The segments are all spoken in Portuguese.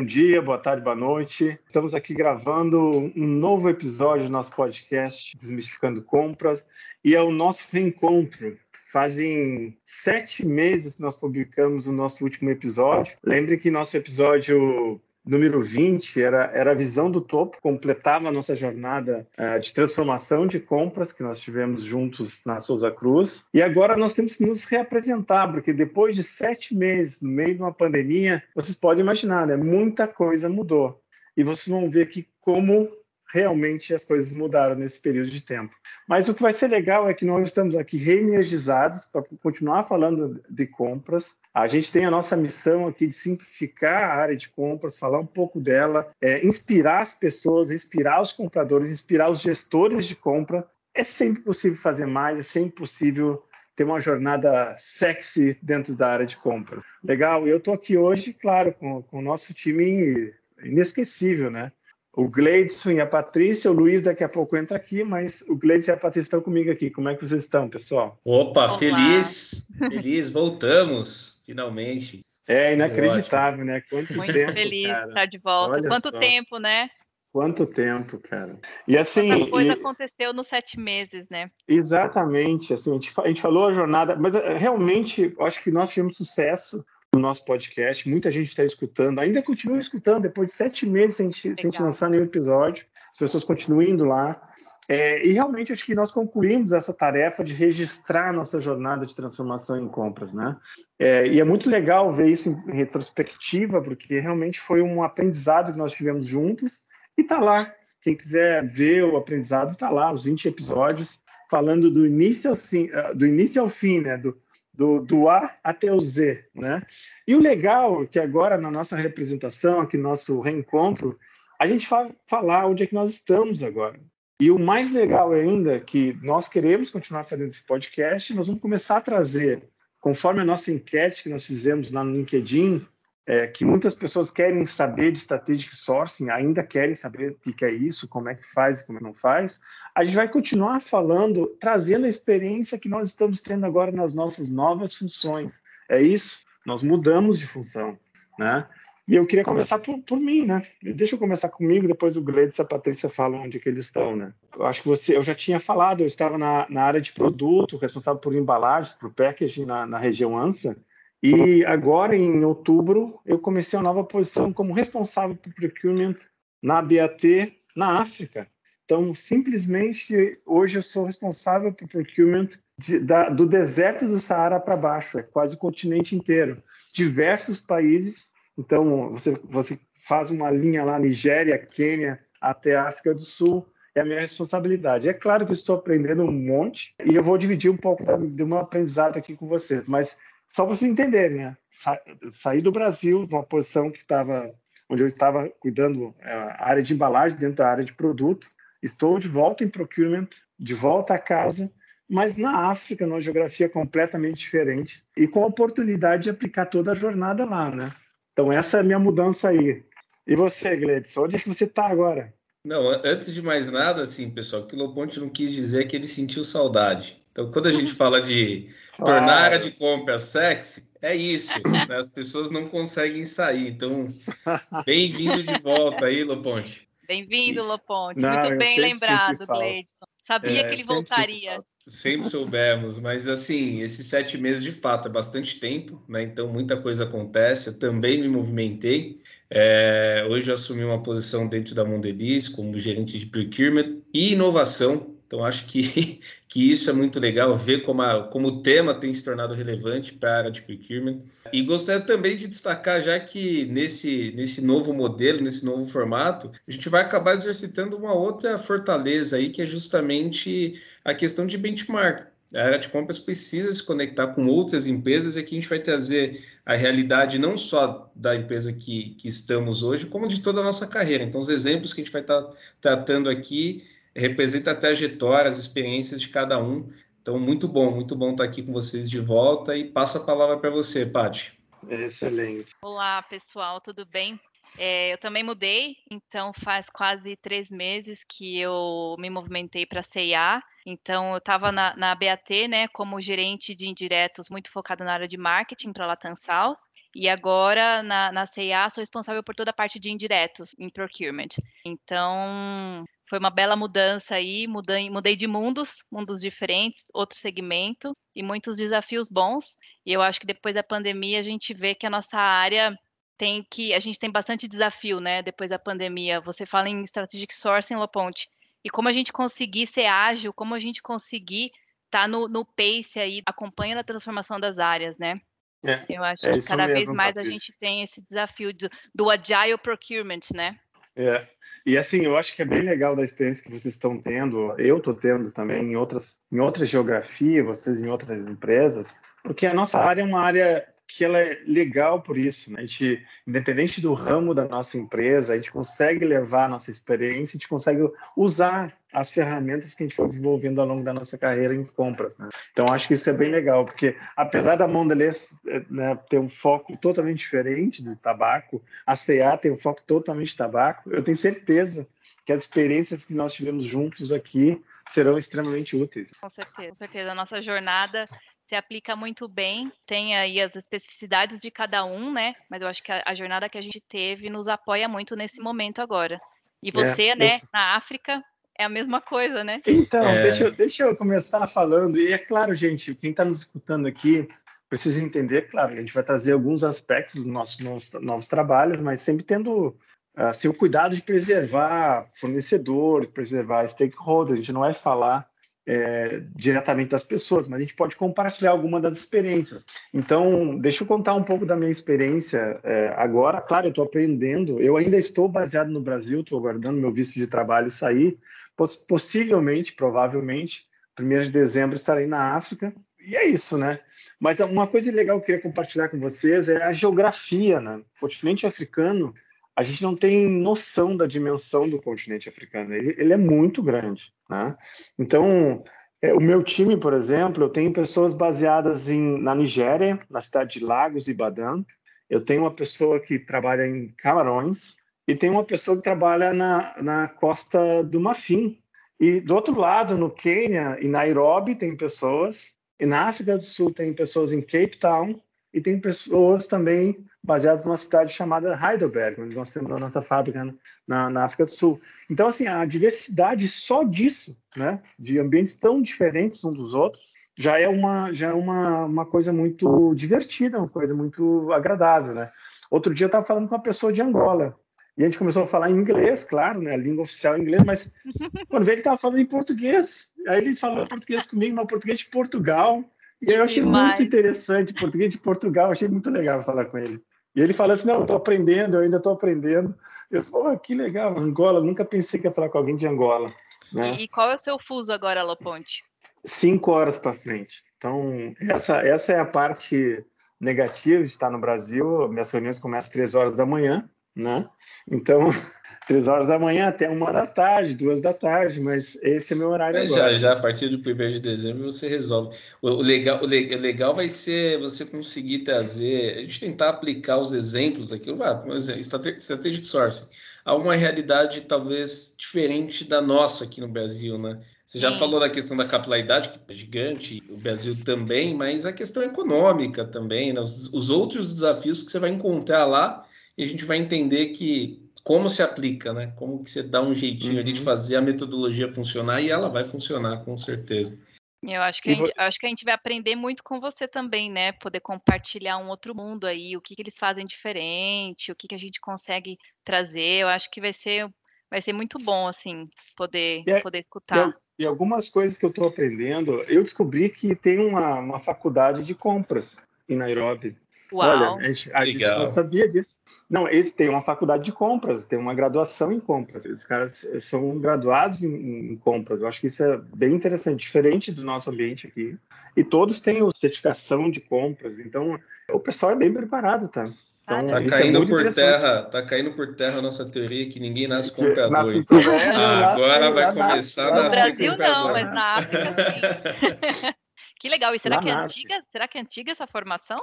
bom dia, boa tarde, boa noite. Estamos aqui gravando um novo episódio do nosso podcast Desmistificando Compras e é o nosso reencontro. Fazem sete meses que nós publicamos o nosso último episódio. Lembre que nosso episódio número 20 era, era a visão do topo, completava a nossa jornada uh, de transformação de compras que nós tivemos juntos na Souza Cruz. E agora nós temos que nos reapresentar, porque depois de sete meses, no meio de uma pandemia, vocês podem imaginar, né? Muita coisa mudou. E vocês vão ver que como realmente as coisas mudaram nesse período de tempo. Mas o que vai ser legal é que nós estamos aqui reenergizados para continuar falando de compras. A gente tem a nossa missão aqui de simplificar a área de compras, falar um pouco dela, é, inspirar as pessoas, inspirar os compradores, inspirar os gestores de compra. É sempre possível fazer mais, é sempre possível ter uma jornada sexy dentro da área de compras. Legal, eu estou aqui hoje, claro, com, com o nosso time inesquecível, né? O Gleidson e a Patrícia. O Luiz daqui a pouco entra aqui, mas o Gleidson e a Patrícia estão comigo aqui. Como é que vocês estão, pessoal? Opa, Olá. feliz, feliz, voltamos, finalmente. É inacreditável, né? Quanto Muito tempo, feliz cara. estar de volta. Olha Quanto só. tempo, né? Quanto tempo, cara. E assim. Quanta coisa e... aconteceu nos sete meses, né? Exatamente. Assim, a gente, a gente falou a jornada, mas eh, realmente acho que nós tivemos sucesso no nosso podcast. Muita gente está escutando, ainda continua escutando, depois de sete meses sem sem gente lançar nenhum episódio. As pessoas continuam indo lá. É, e realmente acho que nós concluímos essa tarefa de registrar a nossa jornada de transformação em compras, né? É, e é muito legal ver isso em retrospectiva, porque realmente foi um aprendizado que nós tivemos juntos e está lá. Quem quiser ver o aprendizado, está lá, os 20 episódios, falando do início ao, ah, do início ao fim, né? Do, do, do A até o Z, né? E o legal é que agora na nossa representação, aqui no nosso reencontro, a gente vai falar onde é que nós estamos agora. E o mais legal ainda é que nós queremos continuar fazendo esse podcast, nós vamos começar a trazer, conforme a nossa enquete que nós fizemos lá no LinkedIn, é, que muitas pessoas querem saber de strategic sourcing, ainda querem saber o que é isso, como é que faz e como não faz. A gente vai continuar falando, trazendo a experiência que nós estamos tendo agora nas nossas novas funções. É isso, nós mudamos de função, né? E eu queria começar por, por mim, né? Deixa eu começar comigo, depois o Gleides e a Patrícia falam onde que eles estão, né? Eu acho que você, eu já tinha falado, eu estava na, na área de produto, responsável por embalagens, por packaging na, na região ANSA, e agora, em outubro, eu comecei uma nova posição como responsável por procurement na BAT na África. Então, simplesmente, hoje eu sou responsável por procurement de, da, do deserto do Saara para baixo, é quase o continente inteiro. Diversos países. Então, você, você faz uma linha lá, Nigéria, Quênia, até África do Sul, é a minha responsabilidade. É claro que estou aprendendo um monte e eu vou dividir um pouco do meu aprendizado aqui com vocês, mas só para vocês entenderem, né? Sa saí do Brasil, numa posição que estava, onde eu estava cuidando é, a área de embalagem dentro da área de produto. Estou de volta em procurement, de volta a casa, mas na África, numa geografia completamente diferente e com a oportunidade de aplicar toda a jornada lá, né? Então essa é a minha mudança aí. E você, Gledson, onde é que você está agora? Não, antes de mais nada, assim, pessoal, que o Loponte não quis dizer que ele sentiu saudade. Então, quando a gente fala de tornar a área de compra sexy, é isso. Né? As pessoas não conseguem sair. Então, bem-vindo de volta aí, Loponte. Bem-vindo, Loponte. Não, Muito bem lembrado, Gleison. Sabia é, que ele voltaria. Sempre soubemos, mas assim, esses sete meses de fato é bastante tempo, né? Então muita coisa acontece. Eu também me movimentei. É, hoje eu assumi uma posição dentro da Mondeliz como gerente de procurement e inovação então, acho que, que isso é muito legal, ver como, a, como o tema tem se tornado relevante para a área de procurement. E gostaria também de destacar, já que nesse, nesse novo modelo, nesse novo formato, a gente vai acabar exercitando uma outra fortaleza aí, que é justamente a questão de benchmark. A área de compras precisa se conectar com outras empresas e aqui a gente vai trazer a realidade não só da empresa que, que estamos hoje, como de toda a nossa carreira. Então, os exemplos que a gente vai estar tratando aqui representa a trajetória, as experiências de cada um. Então, muito bom, muito bom estar aqui com vocês de volta e passo a palavra para você, Paty. Excelente. Olá, pessoal, tudo bem? É, eu também mudei, então faz quase três meses que eu me movimentei para a CIA. Então, eu estava na, na BAT, né, como gerente de indiretos, muito focada na área de marketing para a Latam South. E agora, na, na CIA, sou responsável por toda a parte de indiretos em procurement. Então, foi uma bela mudança aí, mudei, mudei de mundos, mundos diferentes, outro segmento e muitos desafios bons. E eu acho que depois da pandemia a gente vê que a nossa área tem que, a gente tem bastante desafio, né? Depois da pandemia. Você fala em strategic sourcing, Loponte, e como a gente conseguir ser ágil, como a gente conseguir estar tá no, no pace aí, acompanhando a transformação das áreas, né? É, eu acho é que cada mesmo, vez mais Patrícia. a gente tem esse desafio do, do agile procurement, né? É. E assim, eu acho que é bem legal da experiência que vocês estão tendo, eu estou tendo também em outras, em outras geografias, vocês em outras empresas, porque a nossa área é uma área que ela é legal por isso, né? A gente, independente do ramo da nossa empresa, a gente consegue levar a nossa experiência, a gente consegue usar as ferramentas que a gente foi desenvolvendo ao longo da nossa carreira em compras, né? Então acho que isso é bem legal, porque apesar da Mondelez né, ter um foco totalmente diferente do tabaco, a CA tem um foco totalmente tabaco, eu tenho certeza que as experiências que nós tivemos juntos aqui serão extremamente úteis. Com certeza, com certeza. A nossa jornada se aplica muito bem, tem aí as especificidades de cada um, né? Mas eu acho que a, a jornada que a gente teve nos apoia muito nesse momento agora. E é, você, é, né, esse... na África, é a mesma coisa, né? Então, é... deixa, eu, deixa eu começar falando. E é claro, gente, quem está nos escutando aqui precisa entender, claro, a gente vai trazer alguns aspectos dos nossos novos, novos trabalhos, mas sempre tendo assim, o cuidado de preservar fornecedor, preservar stakeholders. A gente não vai falar é, diretamente das pessoas, mas a gente pode compartilhar alguma das experiências. Então, deixa eu contar um pouco da minha experiência é, agora. Claro, eu estou aprendendo, eu ainda estou baseado no Brasil, estou aguardando meu visto de trabalho sair. Poss possivelmente, provavelmente, 1 de dezembro estarei na África. E é isso, né? Mas uma coisa legal que eu queria compartilhar com vocês é a geografia, né? O continente africano a gente não tem noção da dimensão do continente africano. Ele, ele é muito grande. Né? Então, é, o meu time, por exemplo, eu tenho pessoas baseadas em, na Nigéria, na cidade de Lagos e Badam. Eu tenho uma pessoa que trabalha em Camarões e tem uma pessoa que trabalha na, na costa do Marfim. E do outro lado, no Quênia e Nairobi, tem pessoas. E na África do Sul, tem pessoas em Cape Town e tem pessoas também baseadas numa cidade chamada Heidelberg, onde nós temos a nossa fábrica na, na, África do Sul. Então, assim, a diversidade só disso, né, de ambientes tão diferentes uns dos outros, já é uma já é uma, uma coisa muito divertida, uma coisa muito agradável, né? Outro dia eu estava falando com uma pessoa de Angola e a gente começou a falar em inglês, claro, né, a língua oficial é inglês, mas quando veio ele estava falando em português. Aí ele falou português comigo, mas português de Portugal. E eu achei Demais. muito interessante, português de Portugal, achei muito legal falar com ele. E ele fala assim: não, eu estou aprendendo, eu ainda estou aprendendo. Eu falei, oh, que legal, Angola, nunca pensei que ia falar com alguém de Angola. Né? E qual é o seu fuso agora, Loponte? Cinco horas para frente. Então, essa, essa é a parte negativa de estar no Brasil. Minhas reuniões começam às três horas da manhã, né? Então, três horas da manhã até uma da tarde, duas da tarde, mas esse é meu horário é, agora. Já, já a partir do primeiro de dezembro você resolve. O, o, legal, o, legal vai ser você conseguir trazer, a gente tentar aplicar os exemplos aqui, ah, por exemplo, estratégia de sourcing, a uma realidade talvez diferente da nossa aqui no Brasil, né? Você já Sim. falou da questão da capilaridade, que é gigante, o Brasil também, mas a questão econômica também, né? os, os outros desafios que você vai encontrar lá e a gente vai entender que como se aplica, né? Como que você dá um jeitinho uhum. ali de uhum. fazer a metodologia funcionar e ela vai funcionar com certeza. Eu acho que, a gente, acho que a gente vai aprender muito com você também, né? Poder compartilhar um outro mundo aí, o que, que eles fazem diferente, o que, que a gente consegue trazer. Eu acho que vai ser, vai ser muito bom, assim, poder, é, poder escutar. E, e, algumas coisas que eu estou aprendendo, eu descobri que tem uma, uma faculdade de compras em Nairobi. Uau. Olha, a gente, a gente, não sabia disso. Não, eles têm uma faculdade de compras, tem uma graduação em compras. Os caras são graduados em, em, compras. Eu acho que isso é bem interessante, diferente do nosso ambiente aqui. E todos têm certificação de compras. Então, o pessoal é bem preparado, tá? Então, tá é caindo é por terra, tá caindo por terra a nossa teoria que ninguém nasce comprador. Nasce, é, ah, agora vai começar a nascer Brasil comprador. não, mas na África sim. que legal. E será que é antiga? Será que é antiga essa formação?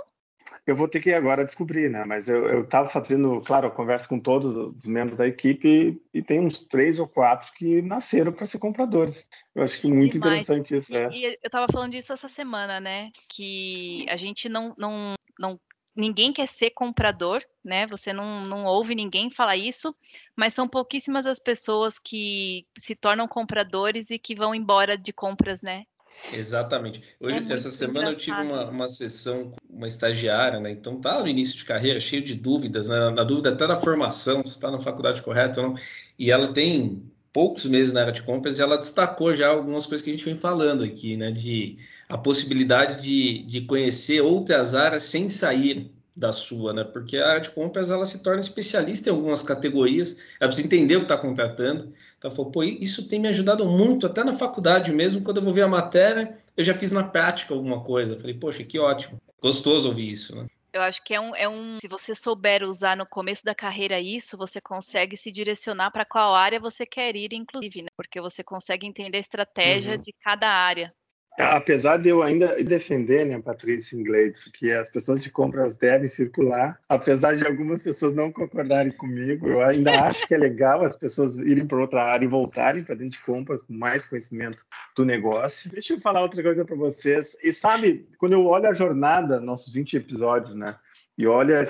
Eu vou ter que agora descobrir, né? Mas eu estava fazendo, claro, eu converso com todos os membros da equipe e, tem uns três ou quatro que nasceram para ser compradores. Eu acho que muito Demais. interessante isso. E, é. e eu estava falando disso essa semana, né? Que a gente não, não, não ninguém quer ser comprador, né? Você não, não ouve ninguém falar isso, mas são pouquíssimas as pessoas que se tornam compradores e que vão embora de compras, né? Exatamente. Hoje, é essa semana, eu tive uma, uma sessão com uma estagiária, né? Então tá no início de carreira, cheio de dúvidas, né? Na dúvida até da formação, se está na faculdade correta ou não. E ela tem poucos meses na área de compras e ela destacou já algumas coisas que a gente vem falando aqui, né? De a possibilidade de, de conhecer outras áreas sem sair da sua, né? Porque a área de compras ela se torna especialista em algumas categorias, ela precisa entender o que está contratando. Então, falou, pô, isso tem me ajudado muito, até na faculdade mesmo, quando eu vou ver a matéria, eu já fiz na prática alguma coisa. Eu falei, poxa, que ótimo. Gostoso ouvir isso, né? Eu acho que é um, é um. Se você souber usar no começo da carreira isso, você consegue se direcionar para qual área você quer ir, inclusive, né? Porque você consegue entender a estratégia uhum. de cada área. Apesar de eu ainda defender, né, Patrícia Inglês, que as pessoas de compras devem circular, apesar de algumas pessoas não concordarem comigo, eu ainda acho que é legal as pessoas irem para outra área e voltarem para dentro de compras com mais conhecimento do negócio. Deixa eu falar outra coisa para vocês. E sabe, quando eu olho a jornada, nossos 20 episódios, né, e olha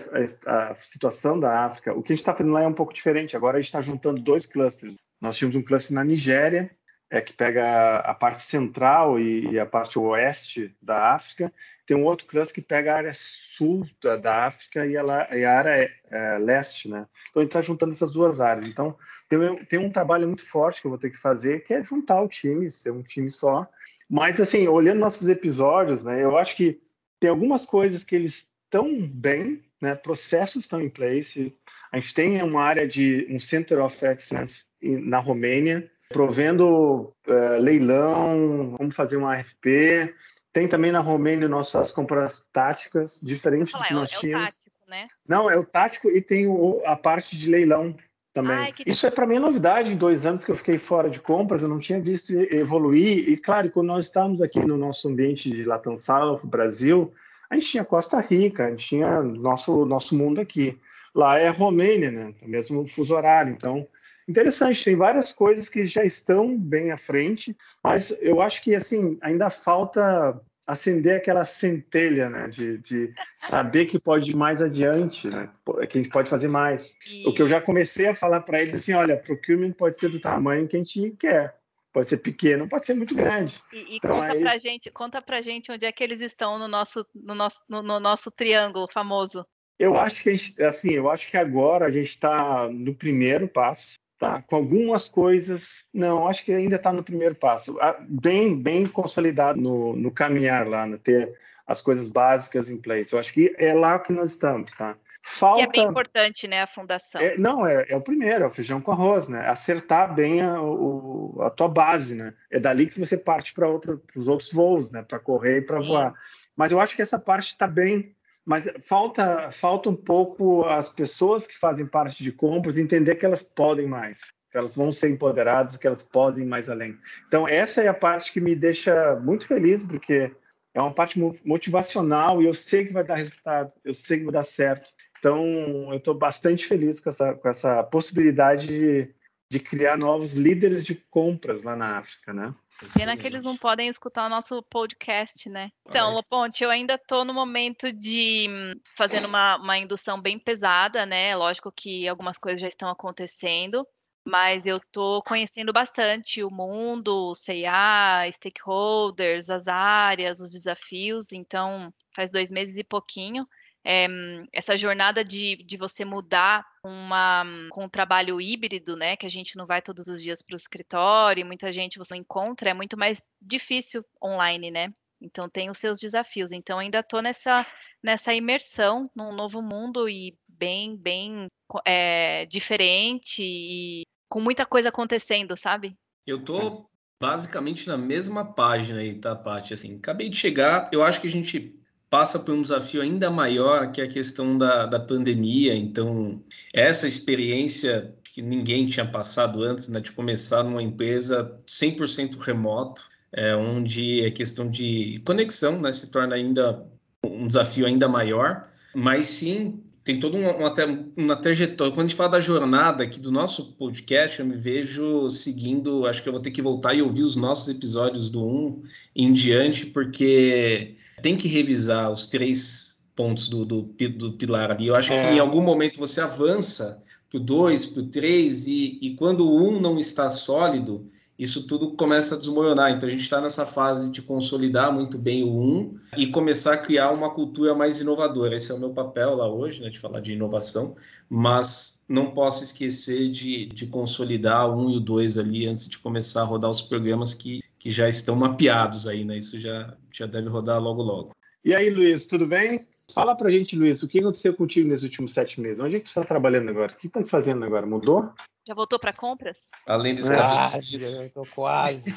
a, a situação da África, o que a gente está fazendo lá é um pouco diferente. Agora a gente está juntando dois clusters. Nós tínhamos um cluster na Nigéria, é, que pega a parte central e, e, a parte oeste da África. Tem um outro cluster que pega a área sul da, da África e, ela, e a área é, leste, né? Então, a gente está juntando essas duas áreas. Então, tem, tem um trabalho muito forte que eu vou ter que fazer, que é juntar o time, ser um time só. Mas, assim, olhando nossos episódios, né? Eu acho que tem algumas coisas que eles estão bem, né? Processos estão em place. A gente tem uma área de um Center of Excellence na Romênia, provendo uh, leilão, vamos fazer um AFP. Tem também na Romênia nossas compras táticas, diferente do que nós é, tínhamos. É o tático, né? Não, é o tático e tem o, a parte de leilão também. Ai, Isso é para mim novidade em dois anos que eu fiquei fora de compras, eu não tinha visto evoluir. E claro, quando nós estávamos aqui no nosso ambiente de Latam South, Brasil, a gente tinha Costa Rica, a gente tinha nosso nosso mundo aqui. Lá é Romênia, né? O mesmo fuso horário. Então, interessante, tem várias coisas que já estão bem à frente, mas eu acho que assim ainda falta acender aquela centelha, né, de, de saber que pode ir mais adiante, né, que a gente pode fazer mais. E... O que eu já comecei a falar para eles assim, olha, procurement pode ser do tamanho que a gente quer. Pode ser pequeno, pode ser muito grande. E, e então, conta, aí... pra gente, conta pra gente onde é que eles estão no nosso, no nosso, no, no nosso triângulo famoso. Eu acho que a gente, assim, eu acho que agora a gente está no primeiro passo. Tá, com algumas coisas, não, acho que ainda está no primeiro passo, ah, bem, bem consolidado no, no caminhar lá, né? ter as coisas básicas em place. Eu acho que é lá que nós estamos, tá? Falta... E é bem importante, né, a fundação. É, não, é, é, o primeiro, é o feijão com arroz, né? Acertar bem a, o, a tua base, né? É dali que você parte para os outros voos, né? Para correr e para voar. Mas eu acho que essa parte está bem mas falta, falta um pouco as pessoas que fazem parte de compras entender que elas podem mais, que elas vão ser empoderadas, que elas podem mais além. Então, essa é a parte que me deixa muito feliz, porque é uma parte motivacional e eu sei que vai dar resultado, eu sei que vai dar certo. Então, eu estou bastante feliz com essa, com essa possibilidade de, de criar novos líderes de compras lá na África, né? Pena que eles não podem escutar o nosso podcast, né? Então, Ponte, eu ainda estou no momento de hum, fazendo uma, uma indução bem pesada, né? Lógico que algumas coisas já estão acontecendo, mas eu estou conhecendo bastante o mundo, o CIA, stakeholders, as áreas, os desafios. Então, faz dois meses e pouquinho é, essa jornada de, de você mudar uma, com um trabalho híbrido, né, que a gente não vai todos os dias para o escritório, muita gente você encontra, é muito mais difícil online, né? Então tem os seus desafios. Então ainda estou nessa, nessa imersão num novo mundo e bem, bem é, diferente e com muita coisa acontecendo, sabe? Eu tô basicamente na mesma página aí, tá, Paty? Assim, acabei de chegar, eu acho que a gente passa por um desafio ainda maior, que é a questão da, da pandemia. Então, essa experiência que ninguém tinha passado antes, né, de começar numa empresa 100% remoto, é, onde a questão de conexão né, se torna ainda um desafio ainda maior, mas sim tem toda uma, uma, uma, trajetória. Quando a gente fala da jornada aqui do nosso podcast, eu me vejo seguindo. Acho que eu vou ter que voltar e ouvir os nossos episódios do 1 em diante, porque tem que revisar os três pontos do, do, do pilar ali. Eu acho é. que em algum momento você avança para o 2, para o 3, e, e quando o 1 um não está sólido, isso tudo começa a desmoronar. Então a gente está nessa fase de consolidar muito bem o 1 e começar a criar uma cultura mais inovadora. Esse é o meu papel lá hoje, né, de falar de inovação, mas não posso esquecer de, de consolidar o 1 e o 2 ali antes de começar a rodar os programas que, que já estão mapeados aí, né? Isso já, já deve rodar logo logo. E aí, Luiz, tudo bem? Fala pra gente, Luiz, o que aconteceu contigo nesses últimos sete meses? Onde é que você está trabalhando agora? O que está fazendo agora? Mudou? Já voltou para compras? Além de quase, eu tô quase.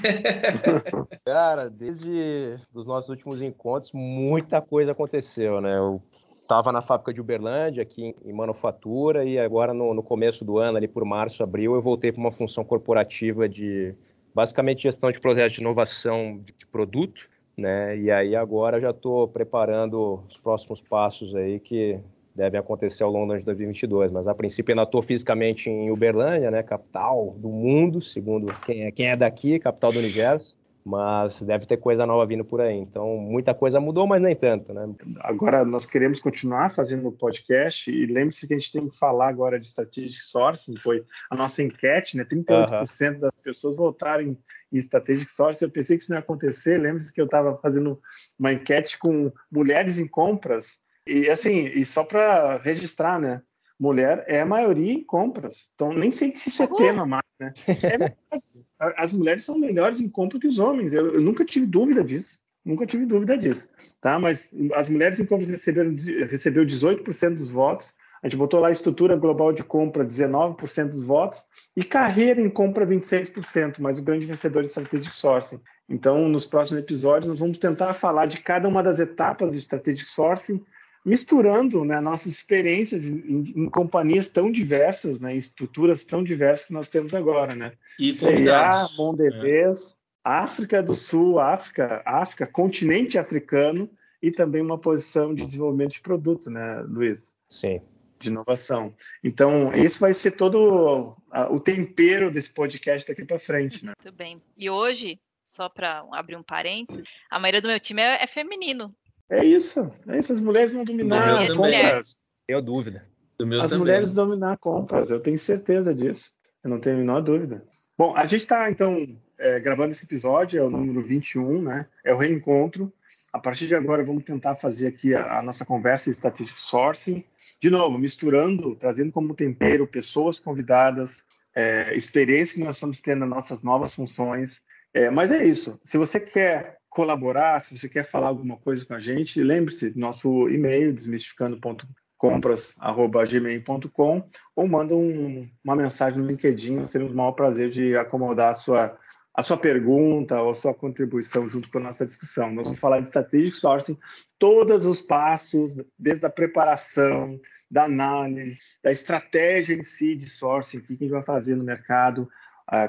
Cara, desde os nossos últimos encontros, muita coisa aconteceu, né? Eu estava na fábrica de Uberlândia, aqui em manufatura, e agora no, no começo do ano, ali por março, abril, eu voltei para uma função corporativa de basicamente gestão de projetos de inovação de, de produto, né? E aí agora já estou preparando os próximos passos aí que devem acontecer ao longo de 2022, mas a princípio ainda estou fisicamente em Uberlândia, né, capital do mundo, segundo quem é, quem é daqui, capital do universo, mas deve ter coisa nova vindo por aí. Então, muita coisa mudou, mas nem tanto, né? Agora, nós queremos continuar fazendo o podcast e lembre-se que a gente tem que falar agora de strategic sourcing, foi a nossa enquete, né? 38% das pessoas votarem em strategic sourcing. Eu pensei que isso não ia acontecer. Lembre-se que eu estava fazendo uma enquete com mulheres em compras e assim, e só para registrar, né? Mulher é a maioria em compras. Então, nem sei se isso é tema mais, né? É. As mulheres são melhores em compra que os homens. Eu, eu, nunca tive dúvida disso. Nunca tive dúvida disso. Tá? Mas as mulheres em compras receberam recebeu 18% dos votos. A gente botou lá a estrutura global de compra, 19% dos votos, e carreira em compra, 26%, mas o grande vencedor é Strategic Sourcing. Então, nos próximos episódios, nós vamos tentar falar de cada uma das etapas de Strategic Sourcing, misturando né, nossas experiências em, em, companhias tão diversas, né, em estruturas tão diversas que nós temos agora, né? E. Mondevez, é. África do Sul, África, África, continente africano e também uma posição de desenvolvimento de produto, né, Luiz? Sim. De inovação. Então, esse vai ser todo o tempero desse podcast daqui para frente, né? Muito bem. E hoje, só para abrir um parênteses, a maioria do meu time é, é feminino. É isso. É isso. As mulheres vão dominar compras. Tenho dúvida. As também. mulheres dominar compras. Eu tenho certeza disso. Eu não tenho a menor dúvida. Bom, a gente está, então, é, gravando esse episódio, é o número 21, né? É o reencontro. A partir de agora, vamos tentar fazer aqui a, a nossa conversa de Strategic Sourcing. De novo, misturando, trazendo como tempero pessoas convidadas, é, experiência que nós estamos tendo nas nossas novas funções. É, mas é isso. Se você quer colaborar, se você quer falar alguma coisa com a gente, lembre-se, nosso e-mail, desmistificando.compras.gmail.com ou manda um, uma mensagem no LinkedIn, nós teremos o maior prazer de acomodar a sua, a sua pergunta ou a sua contribuição junto com a nossa discussão. Nós vamos falar de strategic sourcing, todos os passos, desde a preparação, da análise, da estratégia em si de sourcing, o que a gente vai fazer no mercado,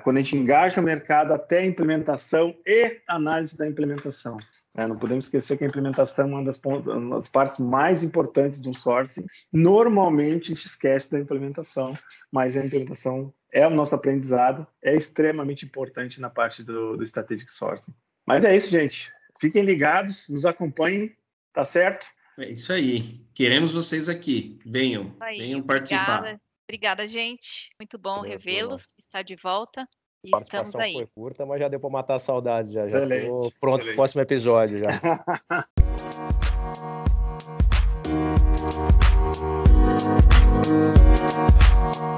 quando a gente engaja o mercado até a implementação e análise da implementação. É, não podemos esquecer que a implementação é uma das, uma das, partes mais importantes do sourcing. Normalmente a gente esquece da implementação, mas a implementação é o nosso aprendizado, é extremamente importante na parte do, do strategic sourcing. Mas é isso, gente. Fiquem ligados, nos acompanhem, tá certo? É isso aí. Queremos vocês aqui. Venham, aí, venham participar. Obrigada. Obrigada, gente. Muito bom revê-los, estar de volta. E a estamos aí. foi curta, mas já deu para matar a saudade. Já, já pronto para o próximo episódio. Já.